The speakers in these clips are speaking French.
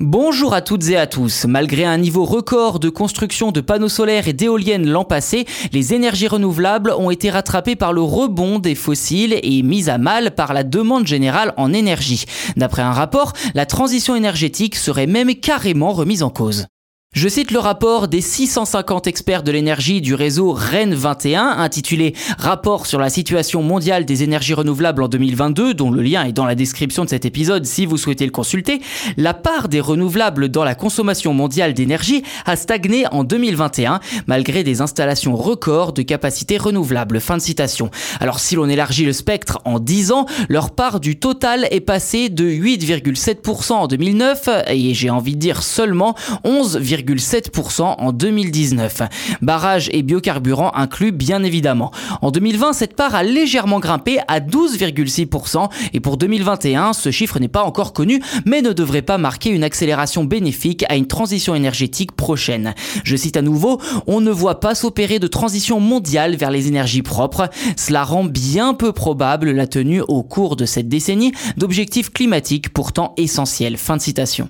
Bonjour à toutes et à tous. Malgré un niveau record de construction de panneaux solaires et d'éoliennes l'an passé, les énergies renouvelables ont été rattrapées par le rebond des fossiles et mises à mal par la demande générale en énergie. D'après un rapport, la transition énergétique serait même carrément remise en cause. Je cite le rapport des 650 experts de l'énergie du réseau REN 21 intitulé Rapport sur la situation mondiale des énergies renouvelables en 2022 dont le lien est dans la description de cet épisode si vous souhaitez le consulter. La part des renouvelables dans la consommation mondiale d'énergie a stagné en 2021 malgré des installations records de capacités renouvelables. Fin de citation. Alors si l'on élargit le spectre en 10 ans, leur part du total est passée de 8,7% en 2009 et j'ai envie de dire seulement 11,5% 7% en 2019. Barrage et biocarburants inclus bien évidemment. En 2020, cette part a légèrement grimpé à 12,6% et pour 2021, ce chiffre n'est pas encore connu mais ne devrait pas marquer une accélération bénéfique à une transition énergétique prochaine. Je cite à nouveau, on ne voit pas s'opérer de transition mondiale vers les énergies propres. Cela rend bien peu probable la tenue au cours de cette décennie d'objectifs climatiques pourtant essentiels. Fin de citation.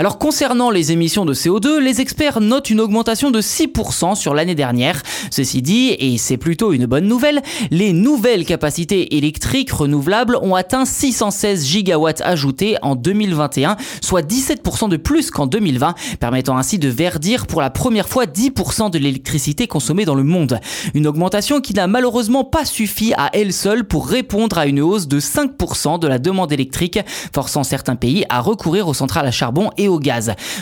Alors concernant les émissions de CO2, les experts notent une augmentation de 6% sur l'année dernière. Ceci dit, et c'est plutôt une bonne nouvelle, les nouvelles capacités électriques renouvelables ont atteint 616 gigawatts ajoutés en 2021, soit 17% de plus qu'en 2020, permettant ainsi de verdir pour la première fois 10% de l'électricité consommée dans le monde. Une augmentation qui n'a malheureusement pas suffi à elle seule pour répondre à une hausse de 5% de la demande électrique, forçant certains pays à recourir aux centrales à charbon et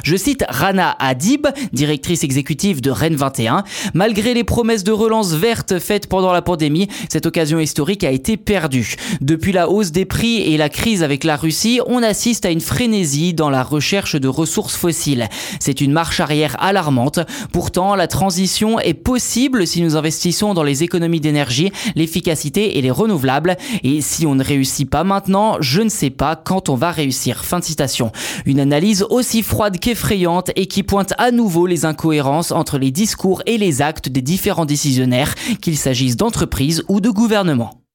Je cite Rana Adib, directrice exécutive de Rennes 21. Malgré les promesses de relance verte faites pendant la pandémie, cette occasion historique a été perdue. Depuis la hausse des prix et la crise avec la Russie, on assiste à une frénésie dans la recherche de ressources fossiles. C'est une marche arrière alarmante. Pourtant, la transition est possible si nous investissons dans les économies d'énergie, l'efficacité et les renouvelables. Et si on ne réussit pas maintenant, je ne sais pas quand on va réussir. Fin de citation. Une analyse aussi froide qu'effrayante et qui pointe à nouveau les incohérences entre les discours et les actes des différents décisionnaires, qu'il s'agisse d'entreprises ou de gouvernements.